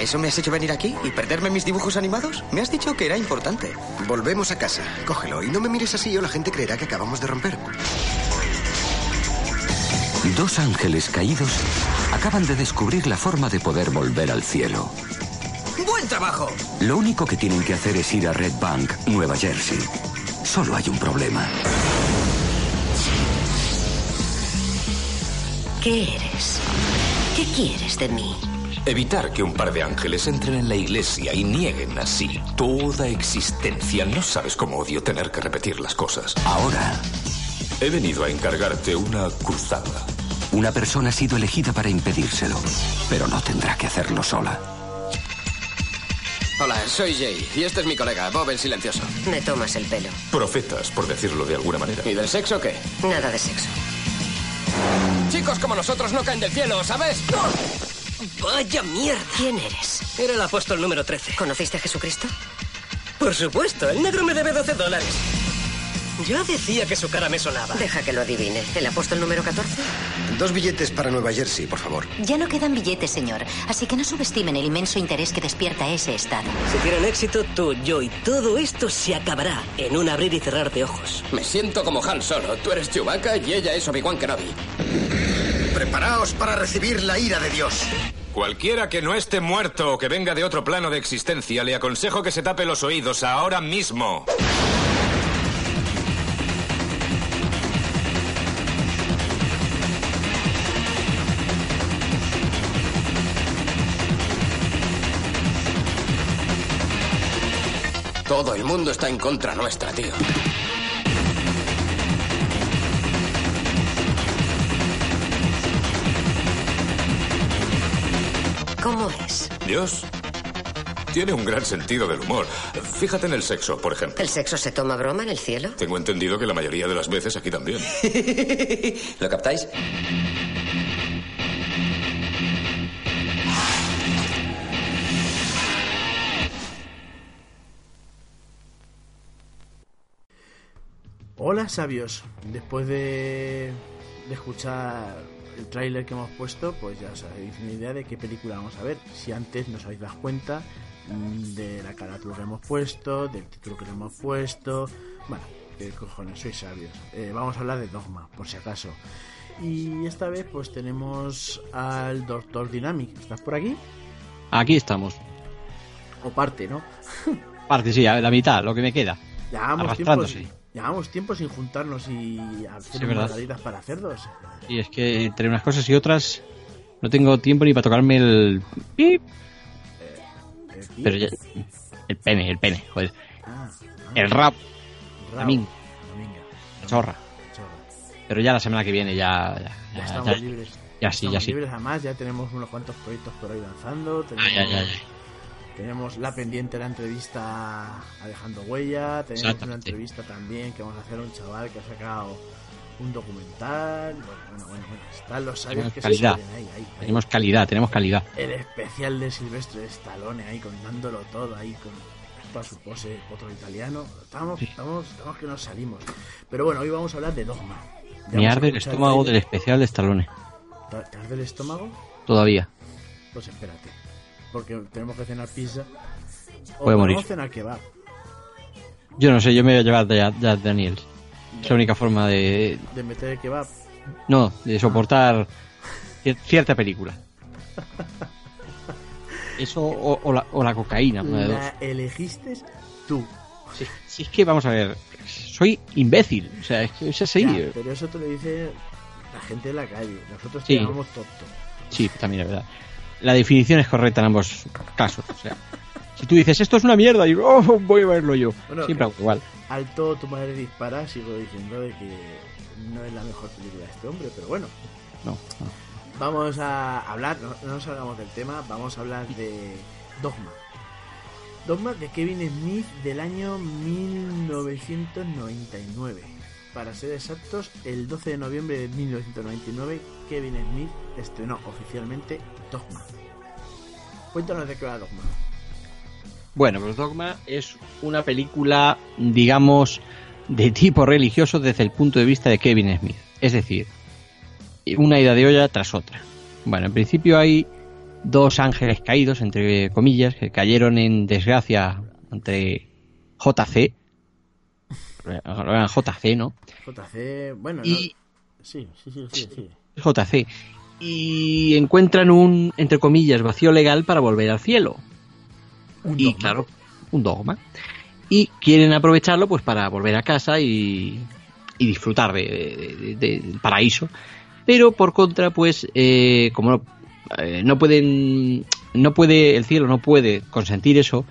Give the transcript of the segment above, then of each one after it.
¿Para eso me has hecho venir aquí y perderme mis dibujos animados? Me has dicho que era importante. Volvemos a casa. Cógelo y no me mires así o la gente creerá que acabamos de romper. Dos ángeles caídos acaban de descubrir la forma de poder volver al cielo. ¡Buen trabajo! Lo único que tienen que hacer es ir a Red Bank, Nueva Jersey. Solo hay un problema. ¿Qué eres? ¿Qué quieres de mí? Evitar que un par de ángeles entren en la iglesia y nieguen así toda existencia. No sabes cómo odio tener que repetir las cosas. Ahora, He venido a encargarte una cruzada. una persona ha sido elegida para impedírselo, pero no tendrá que hacerlo sola. Hola, soy Jay y este es mi colega, Bob el Silencioso. Me tomas el pelo. Profetas, por decirlo de alguna manera. ¿Y del sexo qué? Nada de sexo. Chicos como nosotros no caen del cielo, ¿sabes? ¡Vaya mierda! ¿Quién eres? Era el apóstol número 13. ¿Conociste a Jesucristo? Por supuesto, el negro me debe 12 dólares. Ya decía que su cara me sonaba. Deja que lo adivine. ¿El apóstol número 14? Dos billetes para Nueva Jersey, por favor. Ya no quedan billetes, señor. Así que no subestimen el inmenso interés que despierta ese estado. Si tienen éxito, tú, yo y todo esto se acabará en un abrir y cerrar de ojos. Me siento como Han Solo. Tú eres Chewbacca y ella es Obi-Wan Kenobi. Preparaos para recibir la ira de Dios. Cualquiera que no esté muerto o que venga de otro plano de existencia, le aconsejo que se tape los oídos ahora mismo. Todo el mundo está en contra nuestra, tío. ¿Cómo es? Dios tiene un gran sentido del humor. Fíjate en el sexo, por ejemplo. ¿El sexo se toma broma en el cielo? Tengo entendido que la mayoría de las veces aquí también. ¿Lo captáis? Hola sabios, después de, de escuchar el tráiler que hemos puesto, pues ya os habéis una idea de qué película vamos a ver. Si antes no os habéis dado cuenta mm, de la carátula que hemos puesto, del título que le hemos puesto, bueno, qué cojones, sois sabios. Eh, vamos a hablar de Dogma, por si acaso. Y esta vez pues tenemos al Doctor Dynamic. ¿Estás por aquí? Aquí estamos. O parte, ¿no? Parte, sí, a la mitad, lo que me queda. Llevamos tiempo, Arrastrándose. Llevamos tiempo sin juntarnos y hacer Sí, para cerdos. Y es que entre unas cosas y otras no tengo tiempo ni para tocarme el... pip, ¿sí? Pero ya... El pene, el pene, joder. Ah, El rap, la chorra. Chorra. Pero ya la semana que viene ya... Ya, Ya ya, estamos ya- libres. ya sí, ya Estamos sí. libres además, ya tenemos unos cuantos proyectos por ahí lanzando. Ah, Tenemos, ya, ya, ya. Tenemos la pendiente la entrevista a Dejando Huella. Tenemos una entrevista también que vamos a hacer a un chaval que ha sacado un documental. Bueno, bueno, bueno, bueno. Están los sabios Tenemos que calidad. se ahí, ahí, ahí. Tenemos calidad, tenemos calidad. El especial de Silvestre Stallone ahí contándolo todo ahí con toda su pose, otro italiano. Estamos, estamos, estamos que nos salimos. Pero bueno, hoy vamos a hablar de Dogma. Ya Me arde el estómago del especial de Stallone. ¿Te te arde el estómago? Todavía. Pues espérate. Porque tenemos que cenar pizza. O Puede morir. cenar kebab. Yo no sé, yo me voy a llevar ya, ya Daniel. Es la única forma de... De meter el kebab. No, de soportar cier- cierta película. Eso o, o la, o la cocaína, una de dos. La elegiste tú. Si, si es que, vamos a ver, soy imbécil. O sea, es que es así. Ya, pero eso te lo dice la gente de la calle. Nosotros te Sí. llamamos tonto. Sí, también es verdad. La definición es correcta en ambos casos. O sea, si tú dices esto es una mierda, y oh, voy a verlo yo. Bueno, Siempre hago igual. Alto tu madre dispara, sigo diciendo de que no es la mejor película de este hombre, pero bueno. No, no. Vamos a hablar, no, no nos salgamos del tema, vamos a hablar de Dogma. Dogma de Kevin Smith del año 1999. Para ser exactos, el 12 de noviembre de 1999, Kevin Smith estrenó oficialmente Dogma. Cuéntanos de qué va Dogma. Bueno, pues Dogma es una película, digamos, de tipo religioso desde el punto de vista de Kevin Smith. Es decir, una ida de olla tras otra. Bueno, en principio hay dos ángeles caídos, entre comillas, que cayeron en desgracia ante JC. JC, ¿no? JC, bueno, Y- no- sí, sí, sí, sí, sí. JC. Y encuentran un, entre comillas, vacío legal para volver al cielo. Un y dogma. claro, un dogma. Y quieren aprovecharlo pues para volver a casa y, y disfrutar de, de- de- del paraíso. Pero por contra, pues, eh, como no, eh, no pueden, no puede, el cielo no puede consentir eso,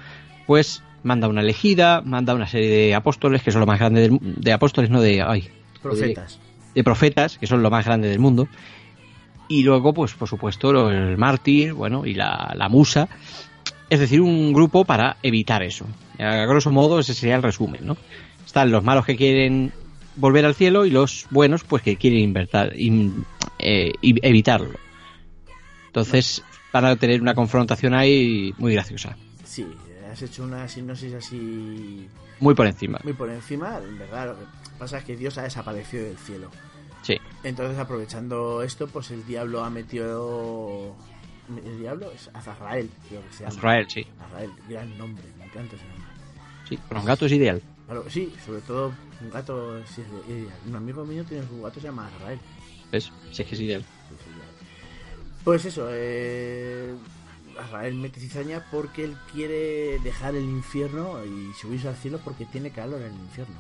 pues manda una elegida, manda una serie de apóstoles, que son lo más grande del, de apóstoles, no de, ay, Profetas. de profetas, que son lo más grande del mundo. Y luego, pues, por supuesto, el mártir, bueno, y la, la musa. Es decir, un grupo para evitar eso. A grosso modo, ese sería el resumen, ¿no? Están los malos que quieren volver al cielo y los buenos, pues, que quieren invertar, in- eh, evitarlo. Entonces, van a tener una confrontación ahí muy graciosa. Sí, has hecho una sinopsis así Muy por encima. muy por encima. En verdad, lo que pasa es que Dios ha desaparecido del cielo. Sí. Entonces, aprovechando esto, pues el diablo ha metido. ¿El diablo? Es Azrael, creo que se llama. Azrael, sí. Azrael, gran nombre, me encanta ese nombre. Sí, con un gato es ideal. Claro, sí, sobre todo un gato es de- ideal. Un amigo mío tiene un gato que se llama Azrael. ¿Ves? Sí, es que es ideal. Pues eso, eh, Azrael mete cizaña porque él quiere dejar el infierno y subirse al cielo porque tiene calor en el infierno.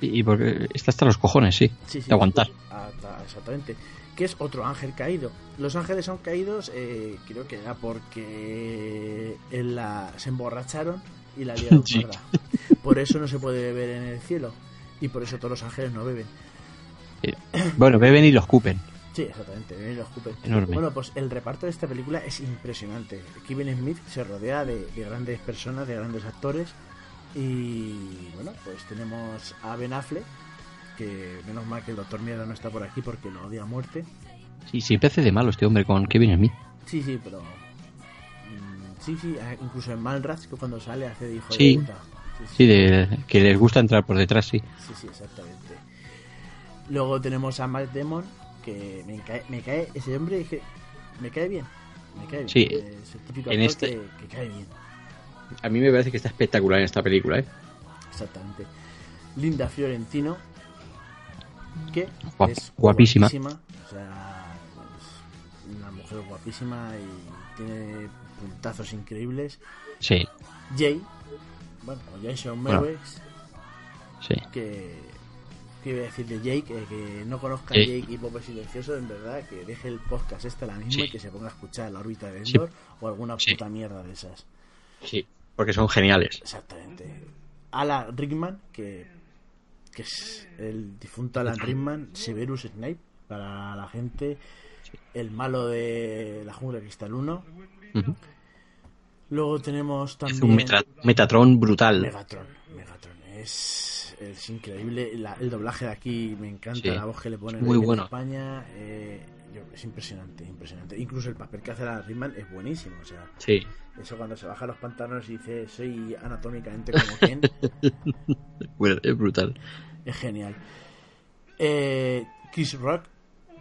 Y, porque está hasta los cojones, sí. Sí, sí. De aguantar. Ah, ta- exactamente. Que es otro ángel caído. Los ángeles son caídos, eh, creo que era porque en la, se emborracharon y la liaron Sí. Por eso no se puede beber en el cielo. Y por eso todos los ángeles no beben. Bueno, beben y los cupen. Sí, exactamente, beben y los. Enorme. Bueno, pues el reparto de esta película es impresionante. Kevin Smith se rodea de, de grandes personas, de grandes actores. Y bueno, pues tenemos a Ben Affleck, que menos mal que el Doctor Miedo no está por aquí porque lo odia a muerte. Sí, siempre hace de malo este hombre con Kevin Smith. Sí, sí, pero. mm, Sí, sí, incluso en Malrats, que cuando sale hace de hijo Sí. de puta. Sí, de, que les gusta entrar por detrás, sí. Sí, sí, exactamente. Luego tenemos a Matt Damon, que me cae, me cae ese hombre, que me cae bien. Me cae bien. Sí, es el típico en este- que, que cae bien. A mí me parece que está espectacular en esta película, ¿eh? Exactamente. Linda Fiorentino, que Guap- es guapísima. O sea, es una mujer guapísima y tiene puntazos increíbles. Sí, Jay, bueno, o Jason Bueno. Mewes, sí. que, que iba a decir de Jake, eh, que no conozca a Jake. Y Pope Silencioso, en verdad, que deje el podcast este la misma Sí. y que se ponga a escuchar la órbita de Sí. Endor o alguna puta mierda de esas. Sí, porque son geniales. Exactamente. Alan Rickman, que, que es el difunto Alan Rickman, Severus Snape, para la gente, el malo de la jungla cristal 1. Ujú. Luego tenemos Es también... un Metra- Metatron brutal. Megatron, Megatron. Es, es increíble. La- el doblaje de aquí me encanta. Sí. La voz que le ponen Muy en bueno. España. eh, yo- es impresionante, impresionante. Incluso el papel que hace la Rickman es buenísimo. O sea, Sí. eso cuando se baja los pantalones y dice soy anatómicamente como Ken, Bueno, es brutal. es genial. Eh, Chris Rock,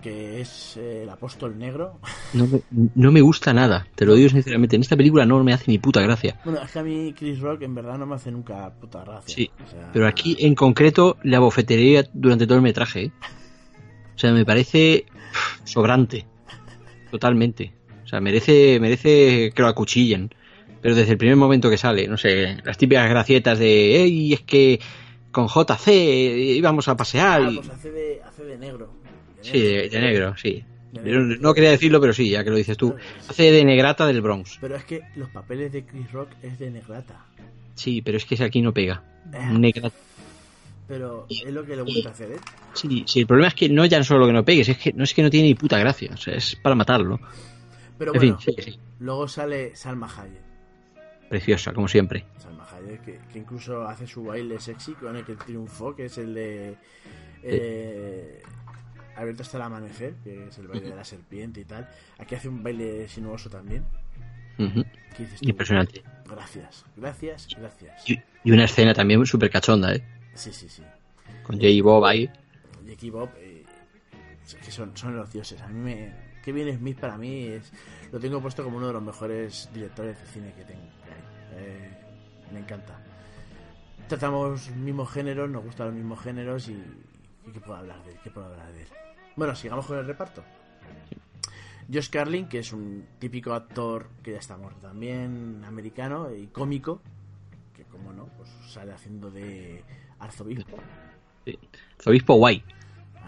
que es eh, el apóstol negro. No me, no me gusta nada, te lo digo sinceramente. En esta película no me hace ni puta gracia. Bueno, es que a mí Chris Rock en verdad no me hace nunca puta gracia. Sí, O sea, pero aquí en concreto la bofetería durante todo el metraje. ¿eh? O sea, me parece sobrante. Totalmente. O sea, merece, merece que lo acuchillen. Pero desde el primer momento que sale, no sé, las típicas gracietas de, ¡Ey, es que con JC íbamos a pasear! ah, y- pues hace de, hace de negro. De Sí, de, de negro, sí. De Yo negro. no quería decirlo, pero sí, ya que lo dices tú. Hace de negrata del Bronx. Pero es que los papeles de Chris Rock es de negrata. Sí, pero es que ese aquí no pega. Ah. Pero es lo que le gusta hacer, ¿eh? Sí, sí, el problema es que no ya no solo que no pegues, es que no es que no tiene ni puta gracia. O sea, es para matarlo. Pero en bueno, fin, sí, sí. luego sale Salma Hayek. Preciosa, como siempre. Salma Hayek, que, que incluso hace su baile sexy con el que triunfó, que es el de. Eh, Abierto hasta el amanecer, que es el baile de la serpiente y tal. Aquí hace un baile sinuoso también. Impresionante. Gracias, gracias, gracias. Y, y una escena también súper cachonda, ¿eh? Sí, sí, sí. Con Jay y Bob ahí. Jackie Bob, eh, es que son, son los dioses. A mí me. Kevin Smith para mí es lo tengo puesto como uno de los mejores directores de cine que tengo. Eh, me encanta. Tratamos mismos géneros, nos gustan los mismos géneros y, y ¿qué puedo hablar de él? ¿Qué puedo hablar de él? Bueno, sigamos con el reparto. Josh Carlin, que es un típico actor que ya está muerto también, americano y cómico, que como no, pues sale haciendo de arzobispo. Sí. Guay.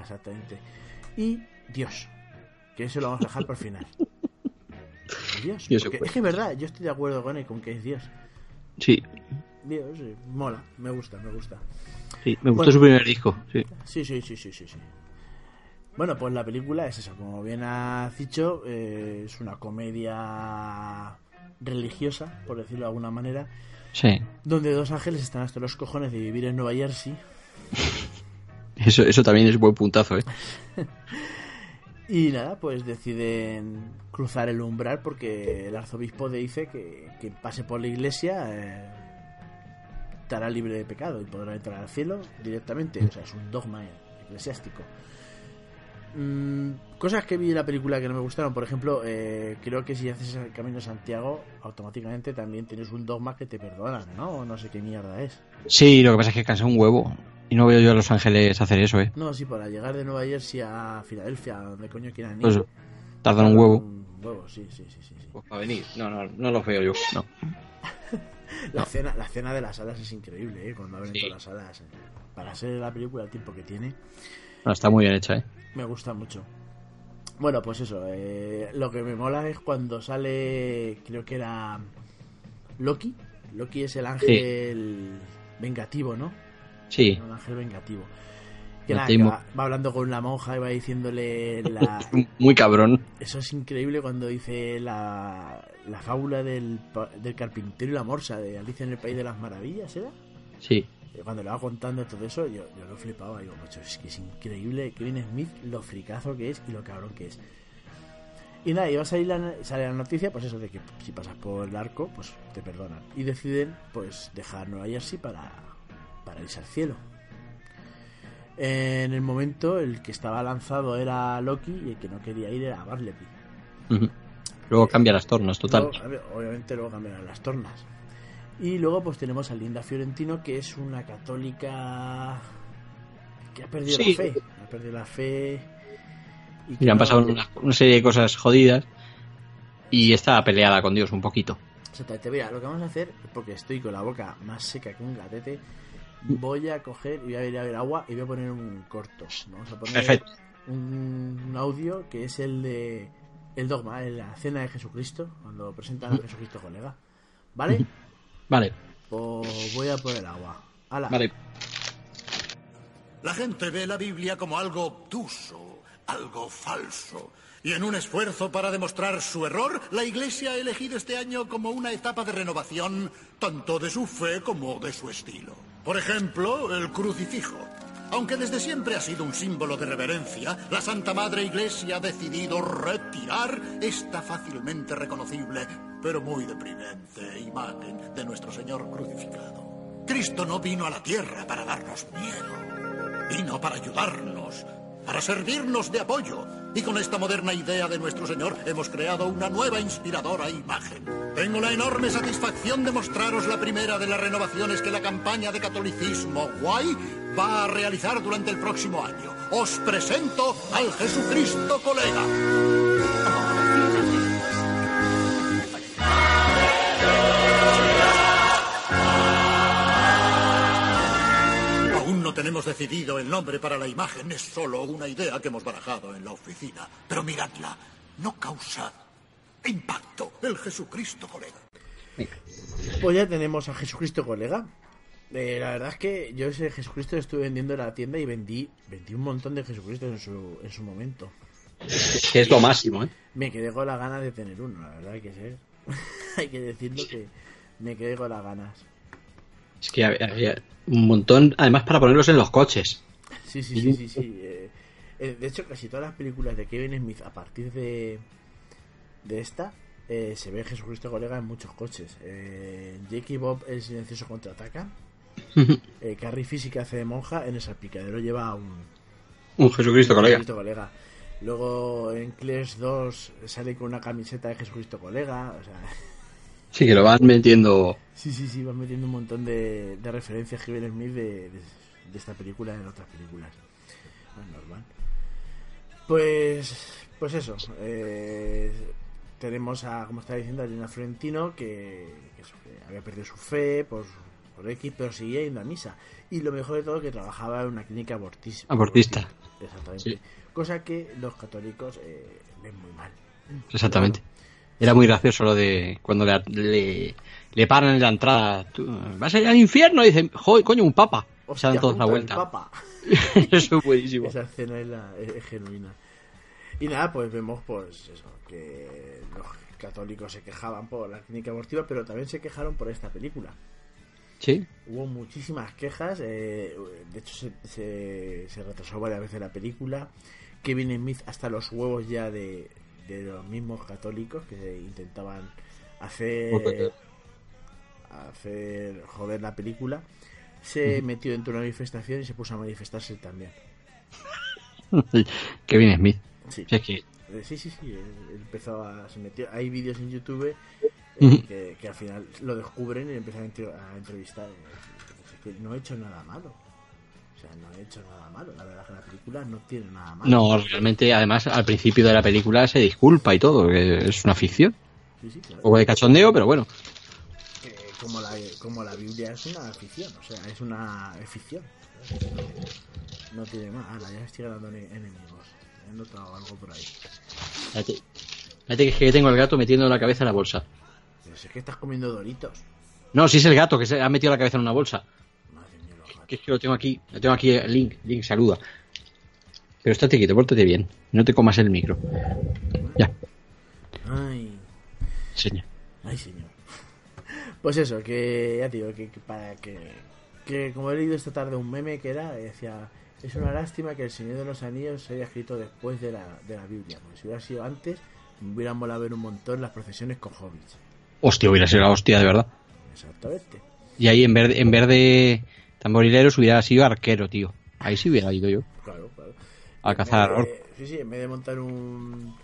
Exactamente. Y Dios, que eso lo vamos a dejar por final. Dios, Dios es que es verdad, yo estoy de acuerdo con él, con que es Dios. Sí, Dios, sí, mola, me gusta, me gusta. sí. Me gustó Bueno. su primer disco. Sí. Sí, sí, sí, sí, sí, sí. Bueno, pues la película es eso, como bien has dicho, eh, es una comedia religiosa, por decirlo de alguna manera, Sí. donde dos ángeles están hasta los cojones de vivir en Nueva Jersey Eso, eso también es buen puntazo, ¿eh? y nada, pues deciden cruzar el umbral porque el arzobispo le dice que quien pase por la iglesia eh, estará libre de pecado y podrá entrar al cielo directamente, o sea, es un dogma eclesiástico. Mm, cosas que vi en la película que no me gustaron, por ejemplo, eh, creo que si haces el camino de Santiago, automáticamente también tienes un dogma que te perdonan, ¿no? O no sé qué mierda es. Sí, lo que pasa es que cansa un huevo. Y no veo yo a Los Ángeles hacer eso, ¿eh? No, sí, para llegar de Nueva Jersey a Filadelfia, donde coño quieran ir. Pues tardan un huevo. Un huevo, sí, sí, sí, sí. sí. Pues para venir. No, no, no lo veo yo. No. La, cena, la cena de las alas es increíble, ¿eh? Cuando abren Sí. todas las alas. eh. Para ser la película, el tiempo que tiene, No, está muy bien hecha, ¿eh? me gusta mucho. Bueno, pues eso. eh, lo que me mola es cuando sale, creo que era Loki. Loki es el ángel vengativo, ¿no? Sí. Un ángel vengativo. Que nada, que va, va hablando con la monja y va diciéndole la, Muy cabrón. Eso es increíble cuando dice la, la fábula del, del carpintero y la morsa de Alicia en el País de las Maravillas, ¿era? Sí. Cuando le va contando todo eso, yo, yo lo flipaba. Digo, macho, es que es increíble Kevin Smith, lo fricazo que es y lo cabrón que es. Y nada, y va a salir la, sale la noticia, pues eso de que si pasas por el arco, pues te perdonan. Y deciden, pues, dejar Nueva Jersey para, para irse al cielo. En el momento, el que estaba lanzado era Loki y el que no quería ir era Bartleby. Ujú. Luego cambia las tornas, total. Luego, obviamente luego cambiarán las tornas. Y luego pues tenemos a Linda Fiorentino, que es una católica que ha perdido Sí. la fe. Ha perdido la fe. Y Y han no- pasado una, una serie de cosas jodidas. Y está peleada con Dios un poquito. Exactamente, mira, lo que vamos a hacer, porque estoy con la boca más seca que un gatete, voy a coger y voy a ir a ver agua y voy a poner un corto. Vamos a poner Perfecto. Un, un audio que es el de el dogma, la cena de Jesucristo, cuando presentan a Jesucristo colega. ¿Vale? Vale, Pues voy a poner agua. ¡Hala! vale. La gente ve la Biblia como algo obtuso, algo falso. Y en un esfuerzo para demostrar su error, la Iglesia ha elegido este año como una etapa de renovación tanto de su fe como de su estilo. Por ejemplo, el crucifijo. Aunque desde siempre ha sido un símbolo de reverencia, la Santa Madre Iglesia ha decidido retirar esta fácilmente reconocible, pero muy deprimente imagen de nuestro Señor crucificado. Cristo no vino a la tierra para darnos miedo. Vino para ayudarnos, para servirnos de apoyo. Y con esta moderna idea de nuestro Señor hemos creado una nueva inspiradora imagen. Tengo la enorme satisfacción de mostraros la primera de las renovaciones que la campaña de catolicismo Guay va a realizar durante el próximo año. Os presento al Jesucristo colega. Tenemos decidido el nombre para la imagen, es solo una idea que hemos barajado en la oficina. Pero miradla, no causa impacto el Jesucristo colega. Pues ya tenemos a Jesucristo colega. Eh, la verdad es que yo ese Jesucristo lo estuve vendiendo en la tienda y vendí, vendí un montón de Jesucristo en su, en su momento. Que es lo máximo, ¿eh? Me quedé con las ganas de tener uno, la verdad hay que ser. hay que decirlo que me quedé con las ganas. Es que había, un montón, además para ponerlos en los coches. Sí, sí, sí, sí, sí. eh, eh, de hecho, casi todas las películas de Kevin Smith a partir de, de esta eh, se ve Jesucristo colega en muchos coches. Eh, Jake y Bob el silencioso contraataca. Eh, Carrie que hace de monja en el salpicadero lleva un, Un Jesucristo, colega. Jesucristo colega. Luego en Clash 2 sale con una camiseta de Jesucristo colega. O sea, Sí, que lo van metiendo. sí, sí, sí, van metiendo un montón de, de referencias Kevin Smith de, de, de esta película en otras películas. Es normal. Pues, pues eso. eh, tenemos a, como estaba diciendo, a Elena Florentino que, había perdido su fe por, por X, pero seguía yendo a misa. Y lo mejor de todo, que trabajaba en una clínica abortis- Abortista. Exactamente. Sí. Cosa que los católicos eh, ven muy mal. Exactamente. Era muy gracioso lo de cuando le, le, le paran en la entrada. ¿Vas a ir al infierno? Y dicen, joder, coño, un papa. Se Hostia, dan todos la vuelta. Papa. Eso es buenísimo. Esa escena es, la- es- es genuina. Y nada, pues vemos pues eso, que los católicos se quejaban por la clínica abortiva, pero también se quejaron por esta película. Sí. Hubo muchísimas quejas, eh, de hecho se, se, se retrasó varias veces la película. Kevin Smith hasta los huevos ya de, de los mismos católicos que intentaban hacer hacer joder la película. Se metió dentro de una manifestación y se puso a manifestarse también. Kevin Smith. Sí. Si es que Eh, Sí, sí, sí. Empezó a. Se metió, hay vídeos en YouTube eh, que, que al final lo descubren y empiezan a, entre- a entrevistar. que no he hecho nada malo. O sea, no he hecho nada malo. La verdad es que la película no tiene nada malo. No, realmente, además, al principio de la película se disculpa y todo, que es una ficción. Sí, sí, claro. Un poco de cachondeo, pero bueno. Como, la, como la Biblia es una ficción. O sea, es una ficción. No tiene más. Ahora ya estoy ganando ene- enemigos. He notado algo por ahí. Fíjate, fíjate que, que tengo el gato metiendo la cabeza en la bolsa. Pero si es que estás comiendo doritos. No, sí es el gato que se ha metido la cabeza en una bolsa. Que es que lo tengo aquí, lo tengo aquí, el Link, Link, saluda. Pero estate quieto, pórtate bien. No te comas el micro. Ya, Ay. señor. Ay, señor. Pues eso, que ya digo, que, que para que, que como he leído esta tarde un meme que era, decía, es una lástima que el Señor de los Anillos se haya escrito después de la, de la Biblia, porque si hubiera sido antes, me hubiera molado ver un montón las procesiones con hobbits. Hostia, hubiera sido la hostia, de verdad. Exactamente. Y ahí en vez, en vez de tamborileros hubiera sido arquero, tío. Ahí sí hubiera ido yo. Claro, claro. A cazar Sí, sí, en vez de montar un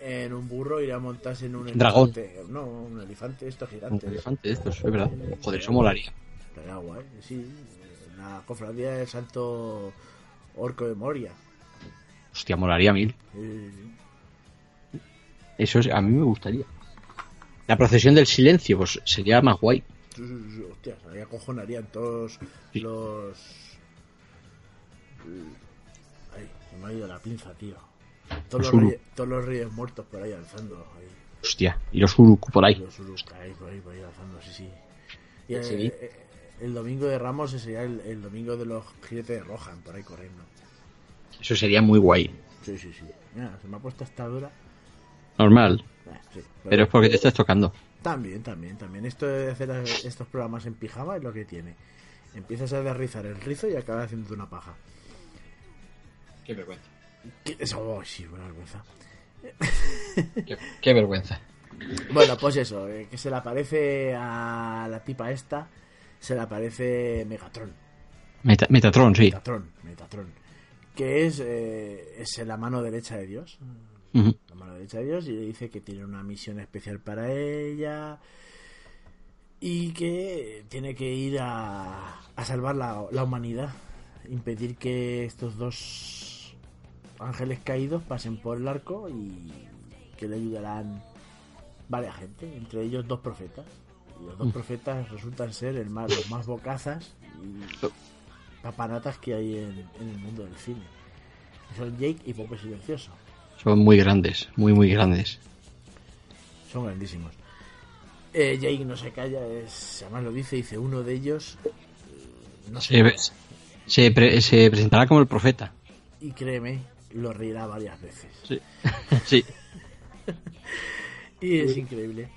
en un burro, ir a montarse en un Dragón. elefante. No, un elefante, esto Un gigante. elefante estos, es verdad. Joder, eso molaría. Estaría guay, sí. La cofradía del Santo Orco de Moria. Hostia, molaría mil. Sí, sí, sí. Eso es- a mí me gustaría. La procesión del silencio, pues sería más guay. Sí, sí, sí, Hostia, ahí acojonarían todos los. Ay, se me ha ido la pinza, tío. Todos Los los, reyes, todos los reyes muertos por ahí alzando. Ahí. Hostia, y los Uruku por ahí. Los Uruk ahí, por ahí, por ahí alzando, sí, sí. Y el, Sí. eh, el domingo de Ramos sería el, el domingo de los jinetes de Rohan, por ahí corriendo. Eso sería muy guay. Sí, sí, sí. Mira, se me ha puesto esta dura. Normal. Ah, sí, Pero es porque te estás tocando. También, también, también. Esto de hacer estos programas en pijama es lo que tiene. Empiezas a derrizar el rizo y acabas haciendo una paja. Qué vergüenza. ¿Qué- Eso, oh, sí, buena vergüenza. Qué, qué vergüenza. Bueno, pues eso, eh, que se le aparece a la tipa esta, se le aparece Megatron. Meta- Metatron, sí. Metatron, Metatron. Que es, eh, es la mano derecha de Dios. Ujú. La mano derecha de Dios y le dice que tiene una misión especial para ella y que tiene que ir a, a salvar la, la humanidad, impedir que estos dos ángeles caídos pasen por el arco y que le ayudarán varias gente, entre ellos dos profetas. Y los dos Mm. profetas resultan ser el más, los más bocazas y papanatas que hay en, en el mundo del cine. Son Jake y Pope Silencioso. Son muy grandes, muy, muy grandes. Son grandísimos. Eh, Jake no se calla, es, además lo dice, dice uno de ellos. eh, No Se, sé. se, pre- se presentará como el profeta. Y créeme, lo reirá varias veces. Sí. sí. Y es increíble.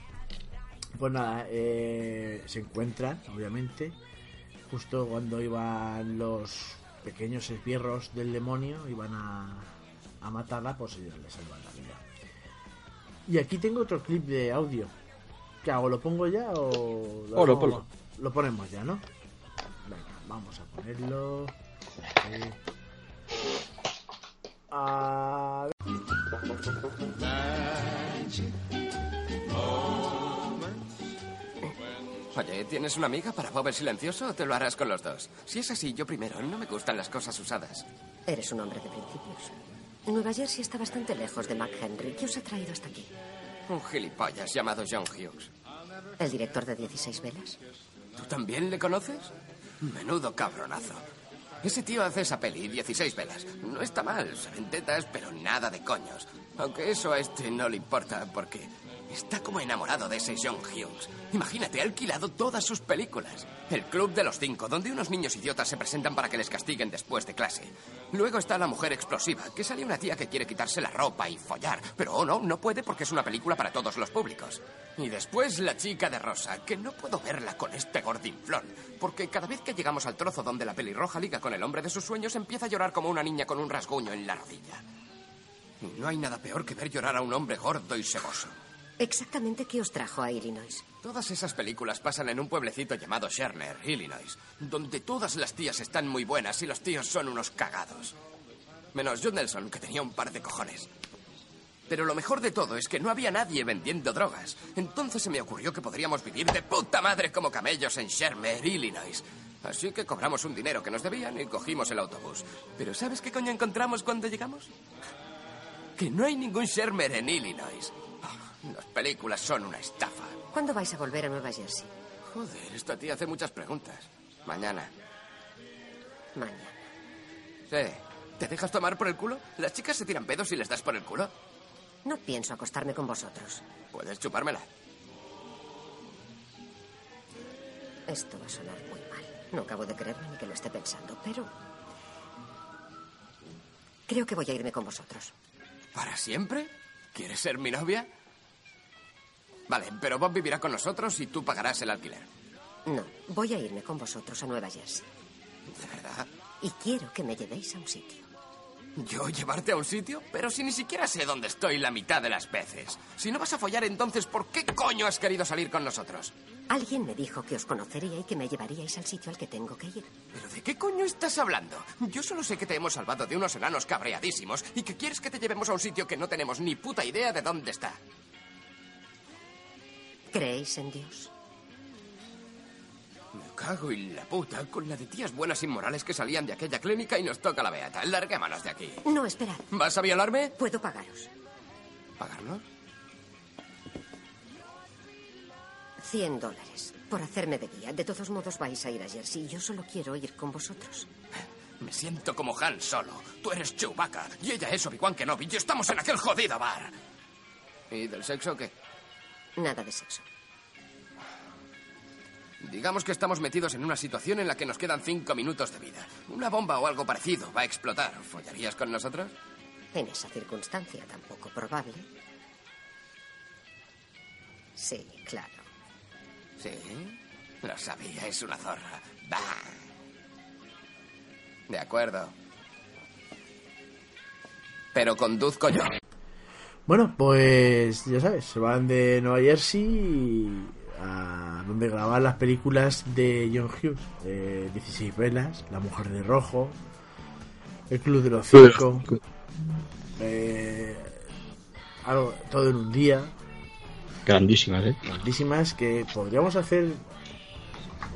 Pues nada, eh, se encuentran, obviamente, justo cuando iban los pequeños esbirros del demonio, iban a, a matarla, pues ellos le salvan la vida. Y aquí tengo otro clip de audio. ¿Qué hago? ¿Lo pongo ya o Ponlo, dejamos? ponlo. Lo ponemos ya, ¿no? Venga, vamos a ponerlo. A ver. Oye, ¿tienes una amiga para Bob el Silencioso o te lo harás con los dos? Si es así, yo primero. No me gustan las cosas usadas. Eres un hombre de principios. Nueva Jersey está bastante lejos de McHenry. ¿Qué os ha traído hasta aquí? Un gilipollas llamado John Hughes. ¿El director de 16 velas? ¿Tú también le conoces? Menudo cabronazo. Ese tío hace esa peli, 16 velas. No está mal, se ven tetas, pero nada de coños. Aunque eso a este no le importa, porque está como enamorado de ese John Hughes. Imagínate, ha alquilado todas sus películas. El Club de los Cinco, donde unos niños idiotas se presentan para que les castiguen después de clase. Luego está La Mujer Explosiva, que sale una tía que quiere quitarse la ropa y follar. Pero oh no, no puede porque es una película para todos los públicos. Y después La Chica de Rosa, que no puedo verla con este gordinflón. Porque cada vez que llegamos al trozo donde la pelirroja liga con el hombre de sus sueños, empieza a llorar como una niña con un rasguño en la rodilla. No hay nada peor que ver llorar a un hombre gordo y seboso. ¿Exactamente qué os trajo a Illinois? Todas esas películas pasan en un pueblecito llamado Sherner, Illinois, donde todas las tías están muy buenas y los tíos son unos cagados. Menos John Nelson, que tenía un par de cojones. Pero lo mejor de todo es que no había nadie vendiendo drogas. Entonces se me ocurrió que podríamos vivir de puta madre como camellos en Shermer, Illinois. Así que cobramos un dinero que nos debían y cogimos el autobús. Pero ¿sabes qué coño encontramos cuando llegamos? Que no hay ningún Shermer en Illinois. Las películas son una estafa. ¿Cuándo vais a volver a Nueva Jersey? Joder, esta tía hace muchas preguntas. Mañana. Mañana. Sí. ¿Te dejas tomar por el culo? ¿Las chicas se tiran pedos y les das por el culo? No pienso acostarme con vosotros. Puedes chupármela. Esto va a sonar muy mal. No acabo de creerme ni que lo esté pensando, pero... Creo que voy a irme con vosotros. ¿Para siempre? ¿Quieres ser mi novia? Vale, pero Bob vivirá con nosotros y tú pagarás el alquiler. No, voy a irme con vosotros a Nueva Jersey. ¿De verdad? Y quiero que me llevéis a un sitio. ¿Yo llevarte a un sitio? Pero si ni siquiera sé dónde estoy la mitad de las veces. Si no vas a follar, entonces, ¿por qué coño has querido salir con nosotros? Alguien me dijo que os conocería y que me llevaríais al sitio al que tengo que ir. ¿Pero de qué coño estás hablando? Yo solo sé que te hemos salvado de unos enanos cabreadísimos y que quieres que te llevemos a un sitio que no tenemos ni puta idea de dónde está. ¿Creéis en Dios? Me cago en la puta con la de tías buenas inmorales que salían de aquella clínica y nos toca la beata. Larguémonos de aquí. No, esperad. ¿Vas a violarme? Puedo pagaros. ¿Pagarnos? 100 dólares por hacerme de guía. De todos modos vais a ir a Jersey. Yo solo quiero ir con vosotros. Me siento como Han Solo. Tú eres Chewbacca y ella es Obi-Wan Kenobi y estamos en aquel jodido bar. ¿Y del sexo qué? Nada de sexo. Digamos que estamos metidos en una situación en la que nos quedan cinco minutos de vida. Una bomba o algo parecido va a explotar. ¿Follarías con nosotros? En esa circunstancia tan poco probable. Sí, claro. ¿Sí? Lo sabía, es una zorra. Bah. De acuerdo. Pero conduzco yo. Bueno, pues ya sabes, se van de Nueva Jersey a donde grabar las películas de John Hughes. Eh, 16 velas, La Mujer de Rojo, El Club de los Cinco. Eh, algo, todo en un día. Grandísimas, ¿eh? Grandísimas que podríamos hacer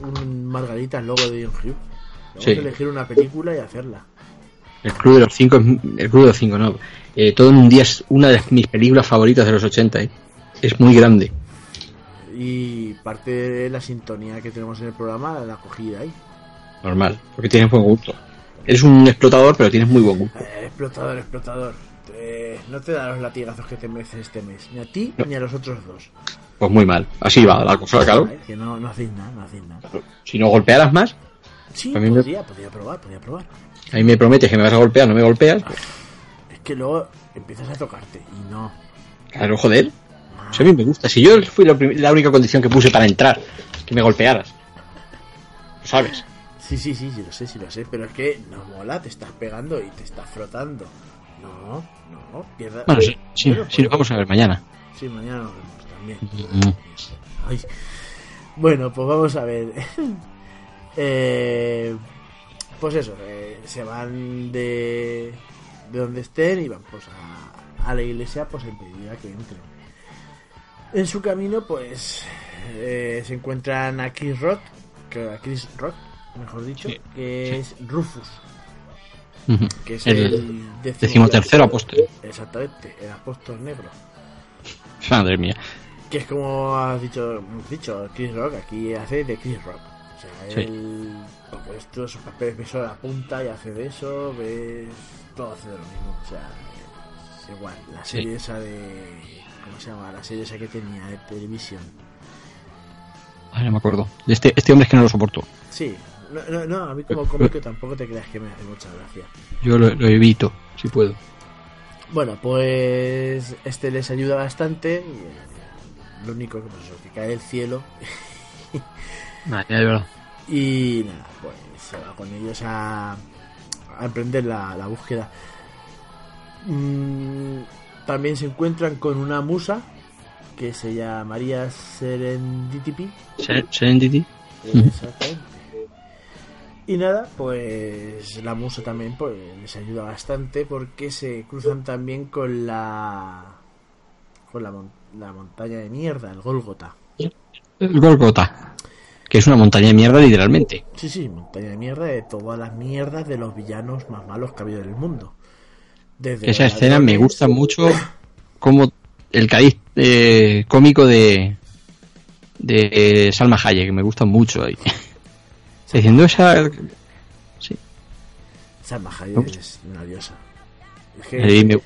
un Margaritas logo de John Hughes. Vamos Sí. a elegir una película y hacerla. El Club de los Cinco, es- el Club de los Cinco, no. Eh, todo en un día es una de mis películas favoritas de los 80, ¿eh? Es muy grande. Y parte de la sintonía que tenemos en el programa la cogí ahí. Normal, porque tienes buen gusto. Eres un explotador, pero tienes muy buen gusto. Eh, explotador, explotador. Eh, no te da los latigazos que te mereces este mes. Ni a ti ni a los otros dos. Pues muy mal. Así va la cosa, claro. Que no, no hacéis nada, no hacéis nada. Si no golpearas más, Sí, A mí me- podría, podría probar, podría probar. a mí me prometes que me vas a golpear, no me golpeas. pues, Es que luego empiezas a tocarte y no. Claro, joder. Eso a mí me gusta. Si yo fui la, única condición que puse para entrar, que me golpearas. Lo sabes. Sí, sí, sí, sí, lo sé, sí lo sé. Pero es que no mola, te estás pegando y te estás frotando. No, no, pierda. Bueno, sí, sí, Bueno, sí, lo vamos a ver mañana. Sí, mañana nos vemos también. Mm. Ay. Bueno, pues vamos a ver. Eh, pues eso, eh, se van de, de donde estén y van pues a, a la iglesia pues impedirá que entre. En su camino pues eh, se encuentran a Chris Rock, que, a Chris Rock, mejor dicho, Sí, que sí. es Rufus, que es el, el, decimotercero apóstol. Exactamente, el apóstol negro. Madre mía. Que es como has dicho, hemos dicho Chris Rock, aquí hace de Chris Rock. O sea, Sí. él, pues, todos sus papeles ves solo la punta y hace de eso, ves todo hace de lo mismo. O sea, es igual. La Sí. serie esa de. ¿Cómo se llama? La serie esa que tenía de televisión. Ay, no me acuerdo. Este, este hombre es que no lo soporto. Sí, no, no, no, a mí como cómico tampoco te creas que me hace mucha gracia. Yo lo, lo evito, si puedo. Bueno, pues este les ayuda bastante. Eh, lo único que, pues, que cae del cielo Y nada, pues se va con ellos a, a emprender la, la búsqueda. Mm, también se encuentran con una musa que se llamaría Serendipity. Ser- Serendipity. Exactamente. Y nada, pues la musa también pues les ayuda bastante porque se cruzan también con la con la, mon- la montaña de mierda, el Golgota. El Golgota. Que es una montaña de mierda, literalmente. Sí, sí, montaña de mierda de todas las mierdas de los villanos más malos que ha habido en el mundo. Desde esa escena me gusta mucho como el cariz eh, cómico de de Salma Hayek, que me gusta mucho ahí. Diciendo esa... Sí, Salma Hayek es una diosa. Es que ahí me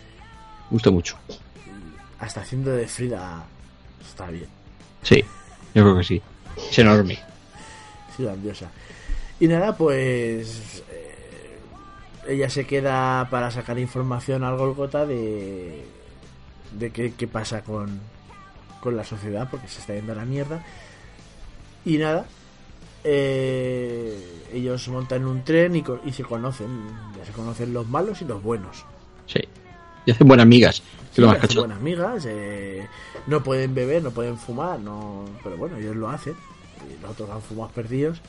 gusta mucho. hasta haciendo de Frida está bien. Sí, yo creo que sí. Es enorme. Diosa. Y nada, pues eh, ella se queda para sacar información al Golgota de de qué, qué pasa con, con la sociedad porque se está yendo a la mierda. Y nada, eh, ellos montan un tren y, y se conocen, ya se conocen los malos y los buenos. Sí. Y hacen buenas migas. Que Sí, lo más hacen buenas amigas, eh, no pueden beber, no pueden fumar, no, pero bueno, ellos lo hacen. Y los otros han fumado perdidos.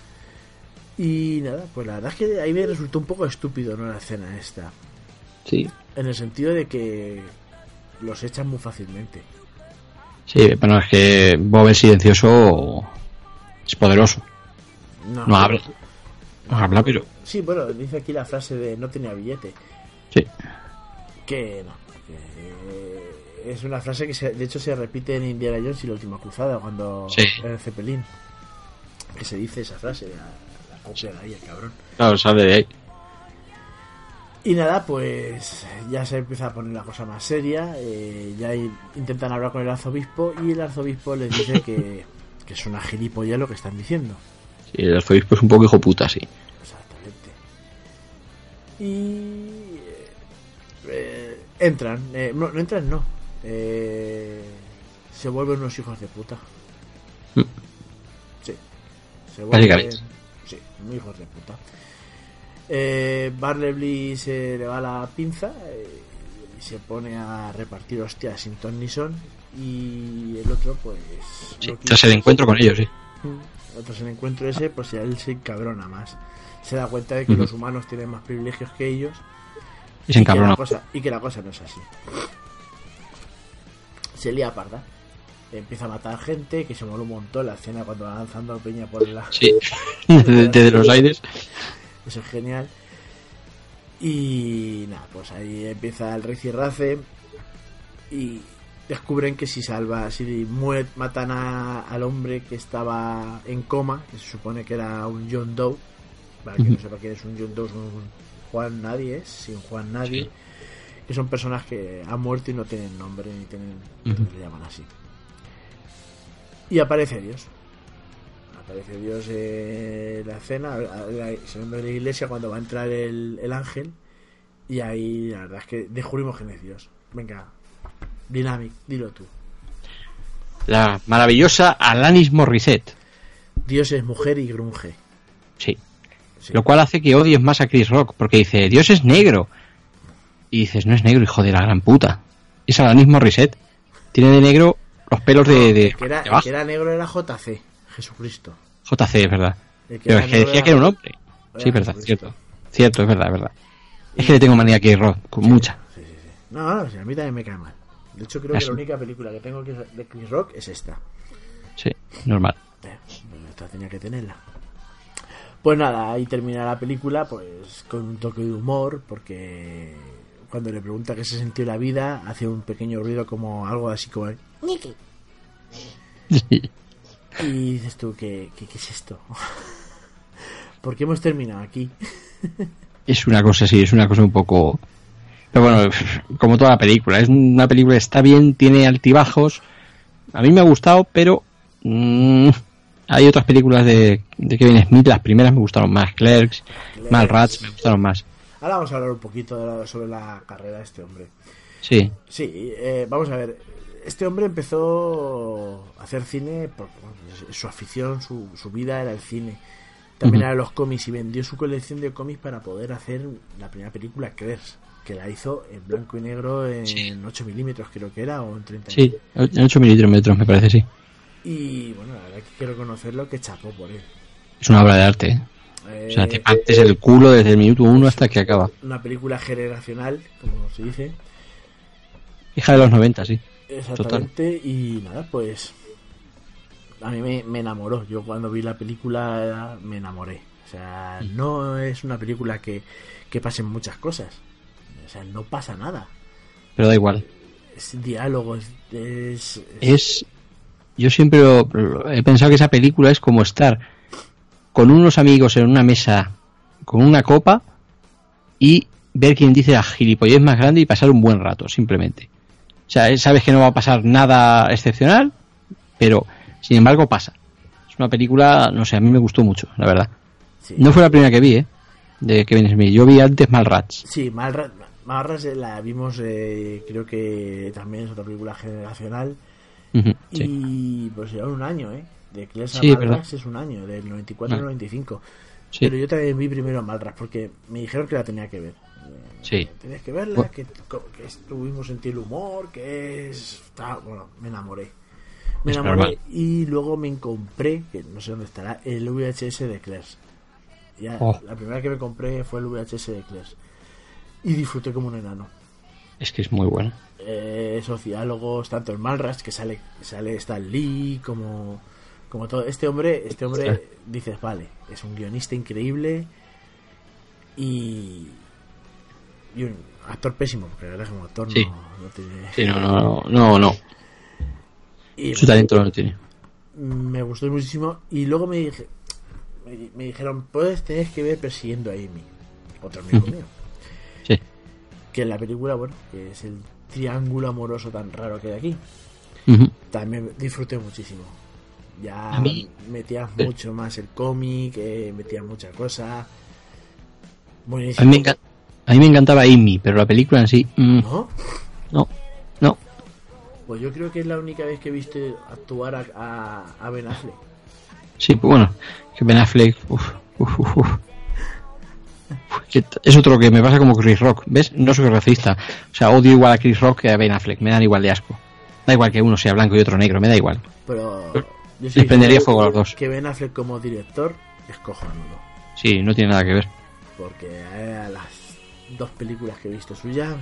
Y nada, pues la verdad es que ahí me resultó un poco estúpido, ¿no? La escena esta. Sí. En el sentido de que los echan muy fácilmente. Sí, bueno, es que Bob el silencioso es poderoso. No, No habla. No habla, pero... Sí, bueno, dice aquí la frase de no tenía billete. Sí. Que no. que es una frase que se- de hecho se repite en Indiana Jones y la última cruzada cuando Sí. en el Zeppelin. Que se dice esa frase. La, la copia de ahí, el cabrón. Claro, sale de ahí. Y nada, pues ya se empieza a poner la cosa más seria. eh, ya intentan hablar con el arzobispo y el arzobispo les dice que, que es una gilipollez lo que están diciendo. Sí, el arzobispo es un poco hijo puta, sí. Exactamente. Y eh, entran, eh, no, no entran, no. Eh, se vuelven unos hijos de puta. Mm. Sí. Se vuelven, sí, muy hijos de puta. Eh, Barley se le va la pinza eh, y se pone a repartir hostias sin ton ni son. Y el otro, pues. Sí, que tras el encuentro con ellos, sí. Mm, Tras el encuentro ese, pues ya él se encabrona más. Se da cuenta de que los humanos tienen más privilegios que ellos. Y se que encabrona. la cosa- y que la cosa no es así. Se lía parda. Empieza a matar gente, que se mola un montón la escena cuando va lanzando peña por la... Sí. Desde desde los aires. Eso es genial. Y nada, pues ahí empieza el ricirrace y descubren que si salva, si muere, matan a- al hombre que estaba en coma, que se supone que era un John Doe, para quien no sepa quién es un John Doe, es un Juan Nadie, es sin Juan Nadie, que son personas que han muerto y no tienen nombre ni tienen, Ujú. le llaman así. Y aparece Dios. Aparece Dios en la escena, saliendo de la iglesia cuando va a entrar el, el ángel. Y ahí la verdad es que descubrimos quién es Dios. Venga, Dynamic, dilo tú. La maravillosa Alanis Morissette. Dios es mujer y grunge. Sí. Lo cual hace que odies más a Chris Rock, porque dice, Dios es negro. Y dices, no es negro, hijo de la gran puta. Es Alanis Morissette. Tiene de negro los pelos de, de, el, que era, de el que era negro era JC, Jesucristo. JC, es verdad. El que Pero es que decía era- que era un hombre. era Sí, verdad, cierto. Cierto, es verdad, es verdad. Es que le tengo manía a Chris Rock, con mucha. No, no, a mí también me cae mal. De hecho, creo que la única película que tengo de Chris Rock es esta. Sí, normal. Eh, esta tenía que tenerla. Pues nada, ahí termina la película, pues con un toque de humor, porque cuando le pregunta qué se sintió la vida, hace un pequeño ruido como algo así como Niki. Y dices tú, ¿qué, qué, qué es esto? ¿Por qué hemos terminado aquí? es una cosa así, es una cosa un poco... Pero bueno, como toda la película, es una película está bien, tiene altibajos. A mí me ha gustado, pero mmm, hay otras películas de, de, Kevin Smith, las primeras me gustaron más, Clerks, Mal Rats me gustaron más. Ahora vamos a hablar un poquito sobre la carrera de este hombre. Sí. Sí, eh, vamos a ver. Este hombre empezó a hacer cine, por, su afición, su, su vida era el cine. También era los cómics y vendió su colección de cómics para poder hacer la primera película, Clerks, que la hizo en blanco y negro en 8 milímetros, creo que era, o en 30 Sí, en 8 milímetros me parece, sí. Y bueno, la verdad que quiero conocerlo, que chapó por él. Es una obra de arte, ¿eh? o sea, te partes el culo desde el minuto uno hasta que acaba. Una película generacional, como se dice. Hija de los 90, sí. Exactamente, y nada, pues a mí me, enamoró. Yo cuando vi la película me enamoré. O sea, no es una película que, que pasen muchas cosas. O sea, no pasa nada. Pero da igual. Es diálogo, es... Es... Yo siempre he pensado que esa película es como estar con unos amigos en una mesa con una copa y ver quién dice la gilipollez más grande y pasar un buen rato, simplemente. O sea, sabes que no va a pasar nada excepcional, pero sin embargo, pasa. Es una película, no sé, a mí me gustó mucho, la verdad. No fue la primera que vi, ¿eh? De Kevin Smith. Yo vi antes Malrats. Sí, Malrats, Malrats la vimos, eh, creo que también es otra película generacional. y pues lleva un año, ¿eh? De Clash sí, Malrats es un año, del 94 al 95. Pero yo también vi primero Malrats porque me dijeron que la tenía que ver. Sí. Tenías que verla, que, que estuvimos sentir el humor, que es... Bueno, me enamoré. Me enamoré y luego me compré, que no sé dónde estará, el VHS de Clash. Ya, oh. La primera que me compré fue el VHS de Clash. Y disfruté como un enano. Es que es muy bueno. Eh, esos diálogos, tanto el Malras, que sale, sale Stan Lee, como, como todo. Este hombre, este hombre, dices, vale, es un guionista increíble y, y un actor pésimo, porque la verdad como actor sí. no, no tiene... Sí, no, no, no, no. Su talento no lo tiene. Me gustó muchísimo. Y luego me, dije, me, dijeron, pues tenés que ver persiguiendo a Amy. Otro amigo mío. Sí. Que en la película, bueno, que es el triángulo amoroso tan raro que hay aquí. También disfruté muchísimo. Ya metía mucho más el cómic, eh, metía muchas cosas. A mí, a mí me encantaba Amy, pero la película en sí. Mm, ¿No? No, no. Pues yo creo que es la única vez que he visto actuar a, a, Ben Affleck. Sí, pues bueno, que Ben Affleck. Uf, uf, uf, es otro que me pasa como Chris Rock, ¿ves? No soy racista. O sea, odio igual a Chris Rock que a Ben Affleck. Me dan igual de asco. Da igual que uno sea blanco y otro negro, me da igual. Pero. Yo Les prendería fuego a los dos. Que Ben Affleck como director es cojonudo. Sí, no tiene nada que ver. Porque a las dos películas que he visto suyas,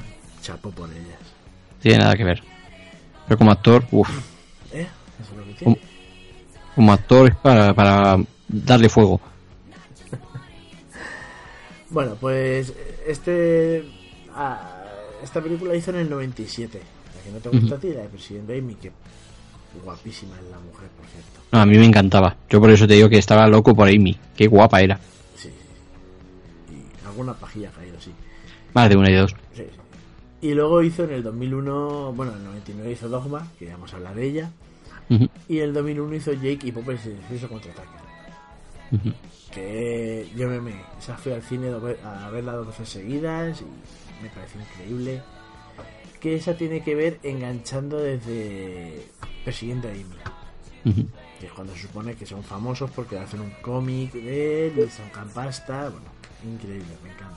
chapo por ellas. Tiene nada que ver. Pero como actor, uff. ¿Eh? Como, actor es para, para darle fuego. bueno, pues este. Ah, esta película hizo en el 97. La que no te gusta a ti, la de Presidente Amy, que guapísima es la mujer, por cierto. No, a mí me encantaba. Yo por eso te digo que estaba loco por Amy. Qué guapa era. Sí. Y alguna pajilla caído, sí. Más de una y dos. Sí, sí. Y luego hizo en el 2001, bueno, en el 99 hizo Dogma, que vamos a hablar de ella. Y en el 2001 hizo Jake y Popeye se hizo contraataque. Que yo me, me o sea, fui al cine a verla dos veces seguidas y me pareció increíble. Que esa tiene que ver enganchando desde Persiguiendo a Amy. Que es cuando se supone que son famosos porque hacen un cómic de él, son campasta, bueno, increíble, me encanta.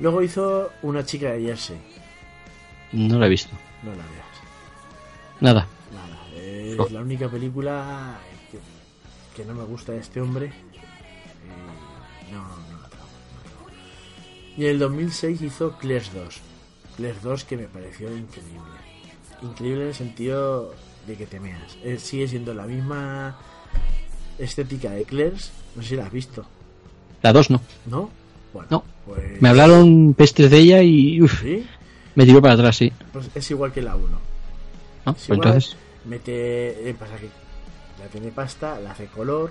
Luego hizo Una chica de Jersey. No la he visto. No la veas. Nada. Nada. Es la única película que, no me gusta de este hombre. no, no la trago, Y en el 2006 hizo Clash 2. Clerks 2 que me pareció increíble. Increíble en el sentido de que te meas. Eh, sigue siendo la misma estética de Clerks. No sé si la has visto. La 2 no. ¿No? Bueno, No. pues, Me hablaron pestes de ella y uf, ¿Sí? me tiró para atrás, sí. Pues es igual que la 1. ¿no? Es Pues igual, entonces, mete. eh, pasa que la tiene pasta, la hace color.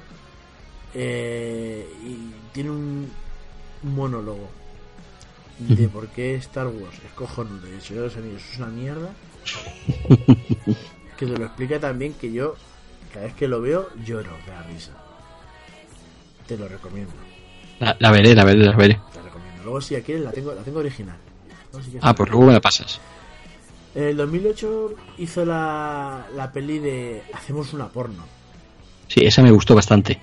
eh, y tiene un, monólogo de por qué Star Wars es cojonudo y el Señor de los Anillos es una mierda. que te lo explica también que yo, cada vez que lo veo, lloro de la risa. Te lo recomiendo. La, la veré, la veré, la veré. Te recomiendo. Luego, si ya quieres, la tengo, la tengo original. Si Ah, pues luego me la pasas. En el 2008 hizo la, la peli de Hacemos una porno. Sí, esa me gustó bastante.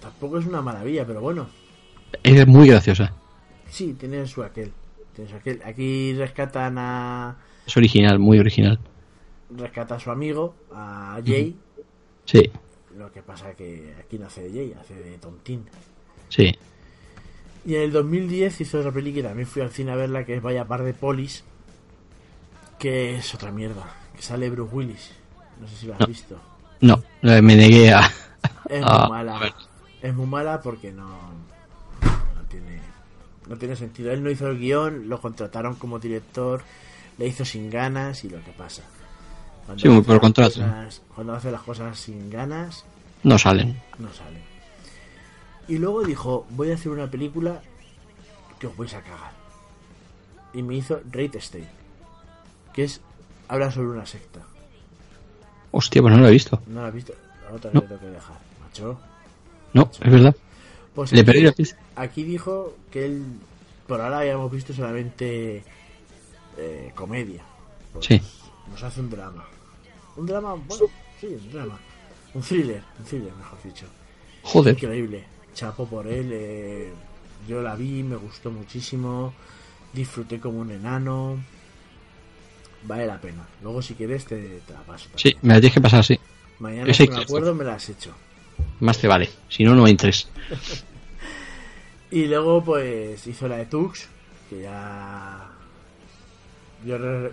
Tampoco es una maravilla, pero bueno. Es muy graciosa. Sí, tiene su aquel. Tiene su aquel. Aquí rescatan a. Es original, muy original. Rescata a su amigo, a Jay. Sí, Lo que pasa que aquí no hace de Jay, hace de Tontín. Sí. Y en el 2010 hizo otra peli que también fui al cine a verla, que es Vaya Par de Polis. Que es otra mierda. Que sale Bruce Willis. No sé si lo has No. visto. No, me negué a... Es a- muy mala. a. Es muy mala porque no, no tiene no tiene sentido. Él no hizo el guion, lo contrataron como director, le hizo sin ganas y lo que pasa. Cuando Sí, por contrato. cosas- cuando hace las cosas sin ganas, No salen. no sale. Y luego dijo, voy a hacer una película que os vais a cagar. Y me hizo Rate State, que es habla sobre una secta. Hostia, pues no lo he visto. ¿No la has visto? La otra No. tengo que dejar, macho. No, es verdad. Pues Le aquí, perdí la aquí dijo que él, por ahora habíamos visto solamente eh, comedia. Pues Sí. Nos hace un drama. Un drama, bueno, sí, un drama. Un thriller, un thriller, mejor dicho. Joder. Increíble. Chapo por él. eh, yo la vi, me gustó muchísimo. Disfruté como un enano. Vale la pena. Luego, si quieres, te, te la paso. Sí, me la tienes que pasar así. Mañana, si me acuerdo, me la has hecho. Más te vale. Si no, no entres. Y luego pues hizo la de Tux, que ya yo re-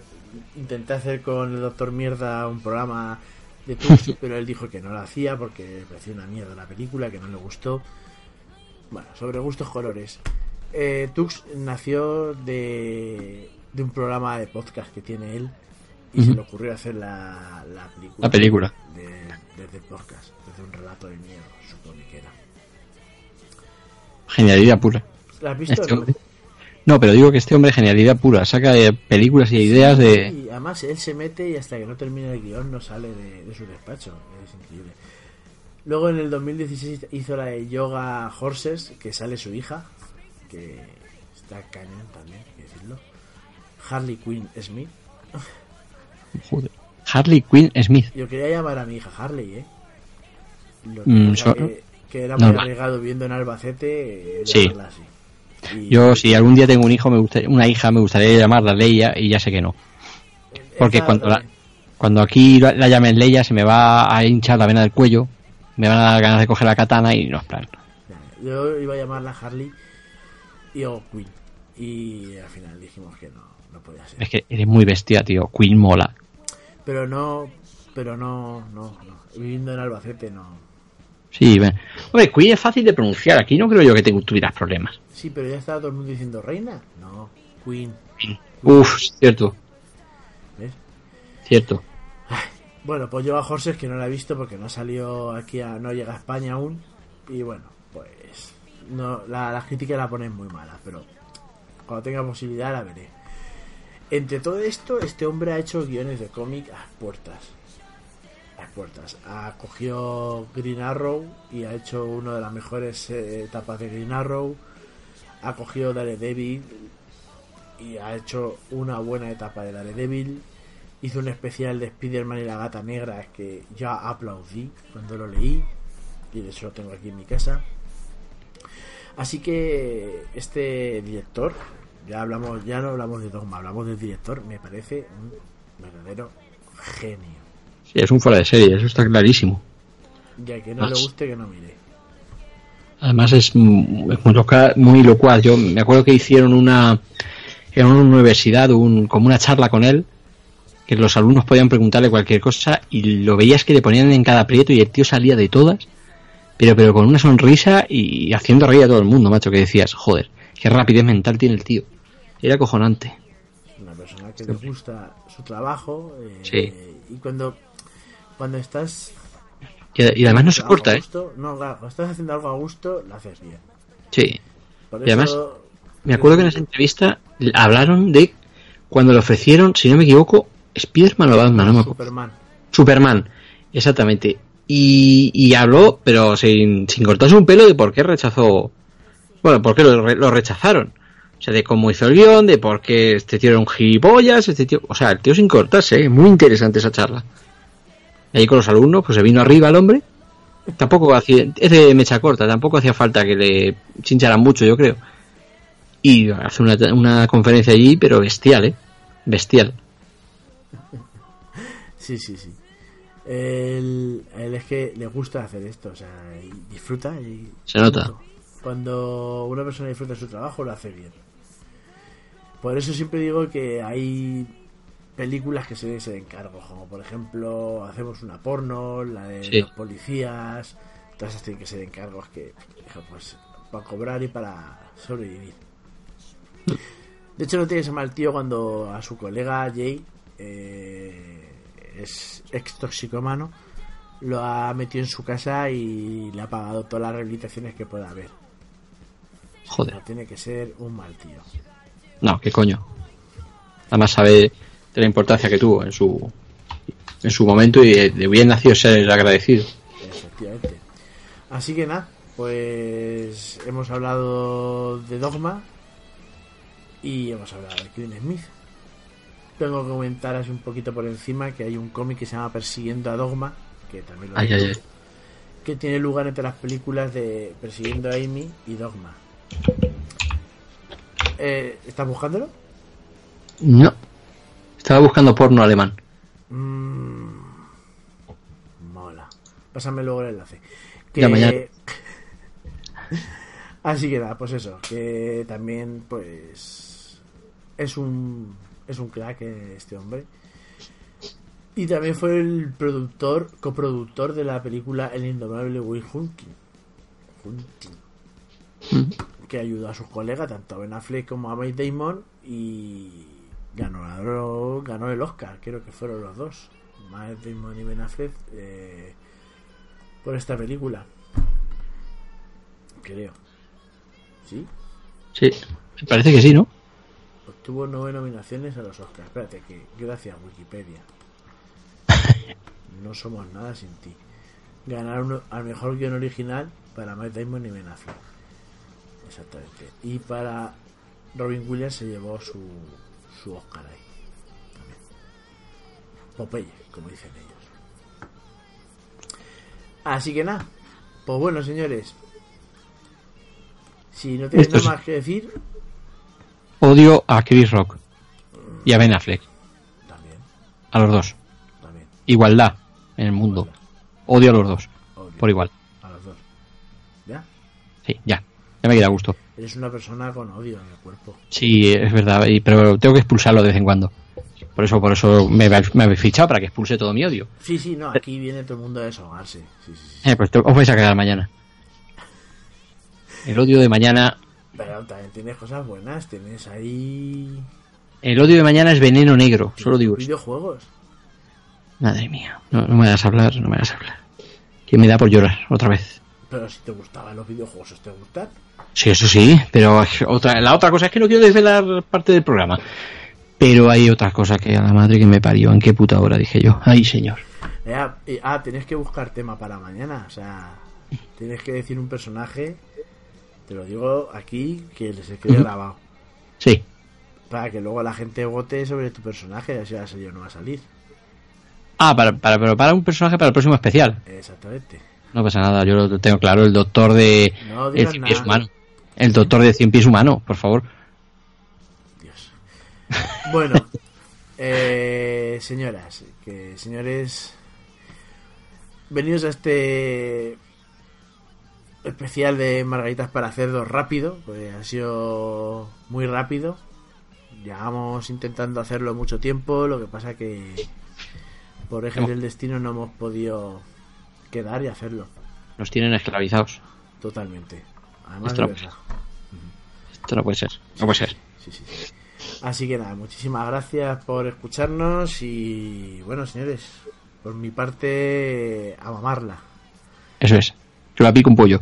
intenté hacer con el Doctor Mierda un programa de Tux, pero él dijo que no lo hacía porque parecía una mierda la película, que no le gustó. Bueno, sobre gustos colores. Eh, Tux nació de, de un programa de podcast que tiene él y se le ocurrió hacer la, la película. La película. de- desde el podcast, desde un relato de miedo, supone que era. Genialidad pura. ¿La has visto? Este no? pero digo que este hombre genialidad pura. Saca eh, películas y ideas de... Y además él se mete y hasta que no termina el guion no sale de, de su despacho. Es increíble. Luego en el 2016 hizo la de Yoga Horses, que sale su hija, que está cañón también, hay que decirlo. Harley Quinn Smith. Joder. Harley Quinn Smith. Yo quería llamar a mi hija Harley, ¿eh? Lo que Mm, so- que, que era muy arriesgado viviendo en Albacete. eh, Sí. así. Y- Yo, si algún día tengo un hijo, me gustaría, una hija, me gustaría llamarla Leia y ya sé que no. Porque cuando, la- también. cuando aquí la, la llamen Leia se me va a hinchar la vena del cuello, me van a dar ganas de coger la katana y no, en plan. Yo iba a llamarla Harley y o Quinn. Y al final dijimos que no, no podía ser. Es que eres muy bestia, tío. Queen mola. Pero no, pero no, no, no. Viviendo en Albacete no. Sí, ven. Hombre, Queen es fácil de pronunciar. Aquí no creo yo que te tuvieras problemas. Sí, pero ya estaba todo el mundo diciendo reina. No, Queen. Uf, cierto, ¿Ves? cierto. Bueno, pues yo a Horses que no la he visto porque no salió aquí, a, no llega a España aún. Y bueno, pues no, la, la crítica la ponen muy mala, pero cuando tenga posibilidad la veré. Entre todo esto, este hombre ha hecho guiones de cómic a puertas. A puertas. Ha cogido Green Arrow y ha hecho una de las mejores eh, etapas de Green Arrow. Ha cogido Daredevil y ha hecho una buena etapa de Daredevil. Hizo un especial de Spider-Man y la gata negra que ya aplaudí cuando lo leí. Y de hecho lo tengo aquí en mi casa. Así que este director, ya hablamos, ya no hablamos de Dogma, hablamos del director, me parece un verdadero genio. Sí, es un fuera de serie, eso está clarísimo. Y a que no le guste que no mire. Además es, es muy, loca, muy locuaz. Yo me acuerdo que hicieron una en una universidad, un, como una charla con él, que los alumnos podían preguntarle cualquier cosa y lo veías que le ponían en cada aprieto y el tío salía de todas, pero, pero con una sonrisa y haciendo reír a todo el mundo, macho, que decías, joder, qué rapidez mental tiene el tío. Era acojonante. Una persona que le gusta su trabajo. eh, Sí. Y cuando, cuando estás. Y, y además no se corta, ¿eh? gusto, No, cuando estás haciendo algo a gusto, lo haces bien. Sí. Por Y además, me acuerdo que en esa entrevista hablaron de cuando le ofrecieron, si no me equivoco, Spiderman o Batman, no me acuerdo. Superman. Superman, exactamente. Y, y habló, pero sin, sin cortarse un pelo, de por qué rechazó. Bueno, por qué lo, lo rechazaron. O sea, de cómo hizo el guion, de por qué este tío era un gilipollas, este tío. O sea, el tío sin cortarse, ¿eh? muy interesante esa charla. Y ahí con los alumnos, pues se vino arriba el hombre. Tampoco hacía. Es de mecha corta, tampoco hacía falta que le chincharan mucho, yo creo. Y hace una, una conferencia allí, pero bestial, ¿eh? Bestial. Sí, sí, sí. Él, él es que le gusta hacer esto, o sea, y disfruta. Y Se nota. Cuando una persona disfruta su trabajo, lo hace bien. Por eso siempre digo que hay películas que se deben ser encargos, como por ejemplo, hacemos una porno, la de Sí. los policías, todas esas tienen que ser encargos que, pues, para cobrar y para sobrevivir. De hecho, no tiene que mal tío cuando a su colega Jay eh, es ex toxicomano, lo ha metido en su casa y le ha pagado todas las rehabilitaciones que pueda haber. Joder. No tiene que ser un mal tío. No, qué coño. Además sabe de la importancia que tuvo en su en su momento y de, bien nacido ser agradecido. Efectivamente. Así que nada, pues hemos hablado de Dogma y hemos hablado de Kevin Smith. Tengo que comentar así un poquito por encima que hay un cómic que se llama Persiguiendo a Dogma, que también lo Ay, digo, ay, ay. que tiene lugar entre las películas de Persiguiendo a Amy y Dogma. Eh, ¿Estás buscándolo? No. Estaba buscando porno alemán. Mm, mola. Pásame luego el enlace. Ya mañana. Así que nada, pues eso, que también pues es un es un crack eh, este hombre. Y también fue el productor, coproductor de la película El indomable Will Hunting. Hunting. Que ayudó a sus colegas, tanto a Ben Affleck como a Matt Damon, y ganó, ganó el Oscar, creo que fueron los dos. Matt Damon y Ben Affleck eh, por esta película. Creo. ¿Sí? Sí, me parece que sí, ¿no? Obtuvo nueve nominaciones a los Oscars. Espérate, que gracias Wikipedia. No somos nada sin ti. Ganaron al mejor guion original para Matt Damon y Ben Affleck. Exactamente. Y para Robin Williams se llevó su, su Oscar ahí. También. Popeye, como dicen ellos. Así que nada. Pues bueno, señores. Si no tenéis nada más que decir, Odio a Chris Rock y a Ben Affleck. A los dos. Igualdad en el mundo. Odio a los dos. Por igual. a los dos. ¿Ya? Sí, ya. Ya me queda gusto. Eres una persona con odio en el cuerpo. Sí, es verdad, y- pero tengo que expulsarlo de vez en cuando. Por eso, por eso me, me habéis fichado para que expulse todo mi odio. Sí, sí, no, aquí viene todo el mundo a desahogarse. Sí, sí, sí. Eh, pues te- os vais a quedar mañana. El odio de mañana. Pero también tienes cosas buenas, tienes ahí El odio de mañana es veneno negro, solo digo videojuegos. Madre mía, no, no me hagas hablar, no me hagas hablar. Que me da por llorar otra vez. Pero si te gustaban los videojuegos, ¿os te gustan? Sí, eso sí, pero otra, la otra cosa es que no quiero desvelar parte del programa. Pero hay otra cosa que a la madre que me parió, ¿en qué puta hora? Dije yo. Ay, señor. Eh, ah, tienes que buscar tema para mañana. O sea, tienes que decir un personaje. Te lo digo aquí, que quede Ujú. grabado. Sí. Para que luego la gente vote sobre tu personaje. Así va yo no va a salir. Ah, para, para, pero para un personaje para el próximo especial. Exactamente. No pasa nada, yo lo tengo claro. El doctor de. No el cien pies humano. El doctor de cien pies humano, por favor. Bueno, eh, señoras, que señores, venidos a este especial de Margaritas para cerdos rápido, pues ha sido muy rápido. llevamos intentando hacerlo mucho tiempo, lo que pasa que por eje del destino no hemos podido quedar y hacerlo. Nos tienen esclavizados. Totalmente. Además Esto no, verdad. esto no puede ser. No puede ser. Sí, sí, sí. Así que nada, muchísimas gracias por escucharnos y bueno, señores, por mi parte, a mamarla. Eso es. Que la pico un pollo.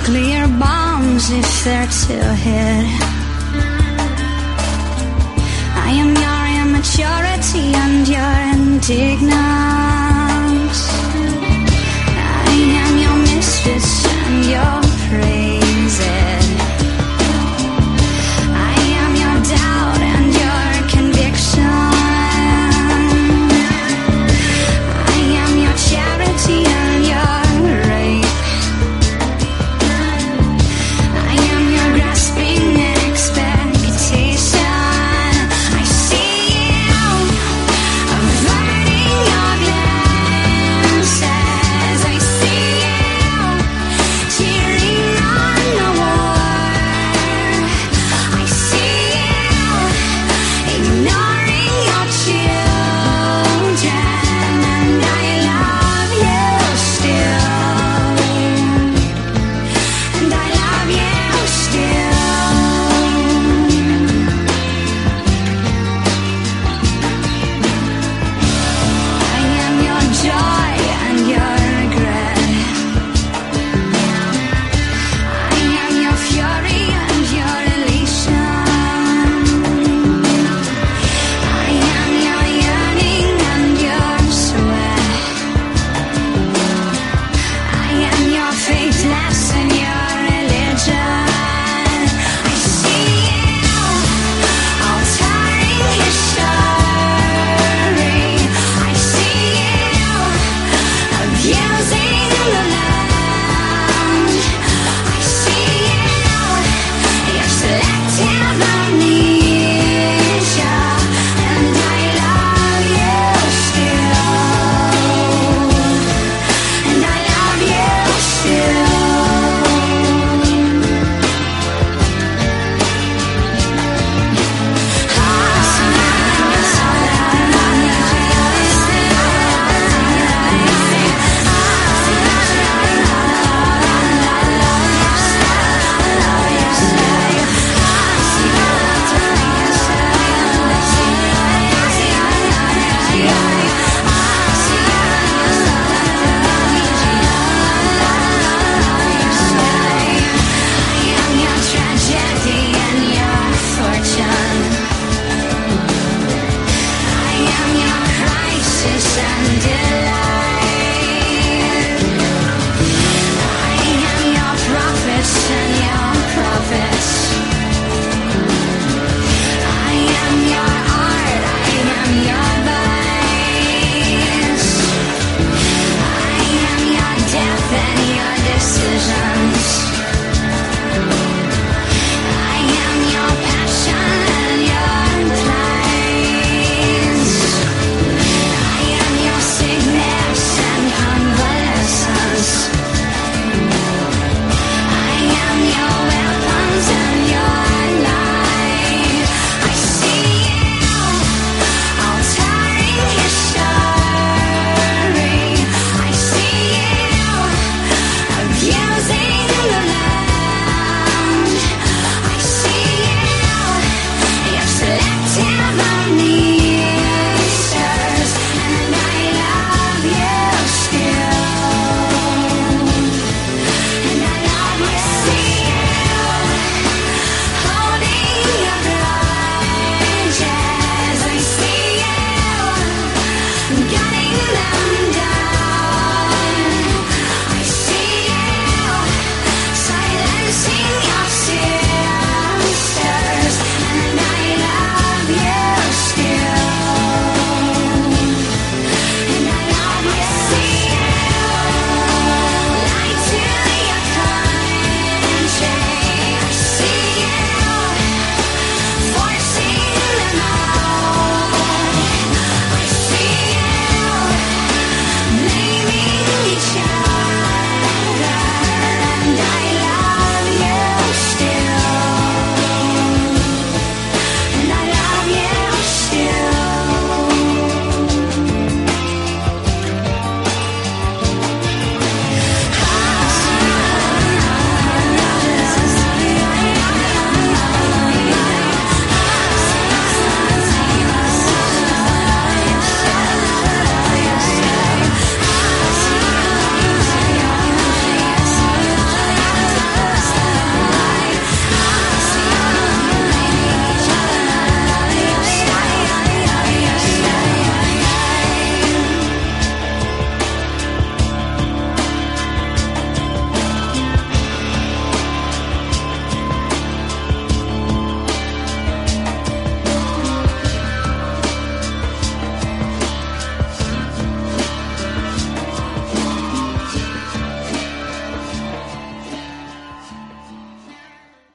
nuclear bombs if they're to hit. I am your immaturity and your indignance. I am your misfits and your praises.